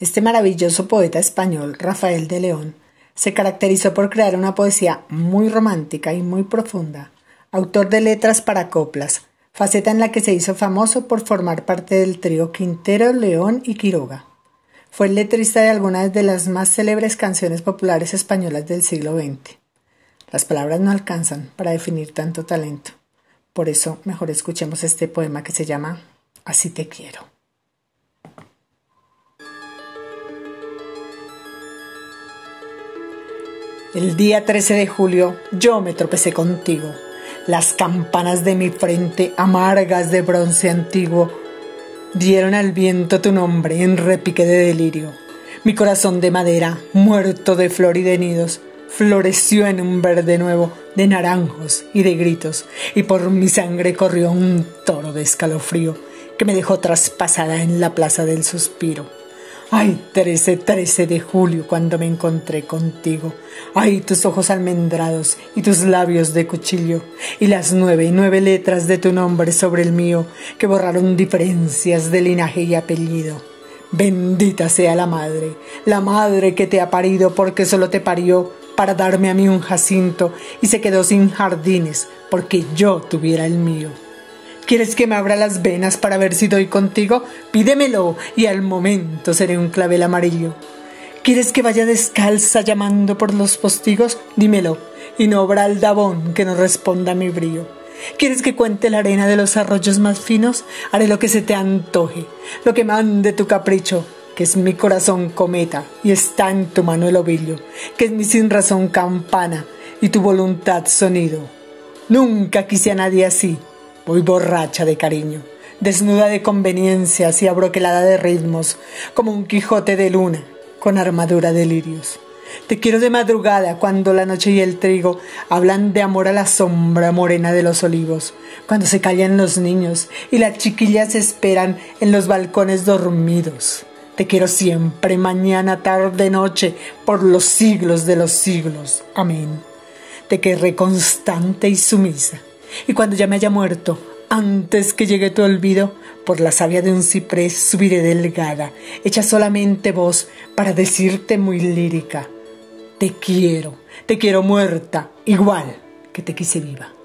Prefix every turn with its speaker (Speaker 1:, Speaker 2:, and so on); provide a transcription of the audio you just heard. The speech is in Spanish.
Speaker 1: Este maravilloso poeta español, Rafael de León, se caracterizó por crear una poesía muy romántica y muy profunda, autor de letras para coplas, faceta en la que se hizo famoso por formar parte del trío Quintero, León y Quiroga. Fue el letrista de algunas de las más célebres canciones populares españolas del siglo XX. Las palabras no alcanzan para definir tanto talento. Por eso, mejor escuchemos este poema que se llama Así te quiero. El día 13 de julio yo me tropecé contigo. Las campanas de mi frente, amargas de bronce antiguo, dieron al viento tu nombre en repique de delirio. Mi corazón de madera, muerto de flor y de nidos, floreció en un verde nuevo de naranjos y de gritos, y por mi sangre corrió un toro de escalofrío que me dejó traspasada en la plaza del suspiro. Ay, 13, 13 de julio, cuando me encontré contigo. Ay, tus ojos almendrados y tus labios de cuchillo, y las nueve y nueve letras de tu nombre sobre el mío, que borraron diferencias de linaje y apellido. Bendita sea la madre, la madre que te ha parido porque solo te parió para darme a mí un jacinto y se quedó sin jardines porque yo tuviera el mío. ¿Quieres que me abra las venas para ver si doy contigo? Pídemelo y al momento seré un clavel amarillo. ¿Quieres que vaya descalza llamando por los postigos? Dímelo y no habrá aldabón que no responda mi brío. ¿Quieres que cuente la arena de los arroyos más finos? Haré lo que se te antoje, lo que mande tu capricho, que es mi corazón cometa y está en tu mano el ovillo, que es mi sin razón campana y tu voluntad sonido. Nunca quise a nadie así, Voy borracha de cariño, desnuda de conveniencias y abroquelada de ritmos, como un Quijote de luna, con armadura de lirios. Te quiero de madrugada cuando la noche y el trigo hablan de amor a la sombra morena de los olivos, cuando se callan los niños y las chiquillas esperan en los balcones dormidos. Te quiero siempre, mañana, tarde, noche, por los siglos de los siglos. Amén. Te querré constante y sumisa y cuando ya me haya muerto, antes que llegue tu olvido, por la savia de un ciprés subiré delgada, hecha solamente voz para decirte muy lírica, te quiero, te quiero muerta, igual que te quise viva.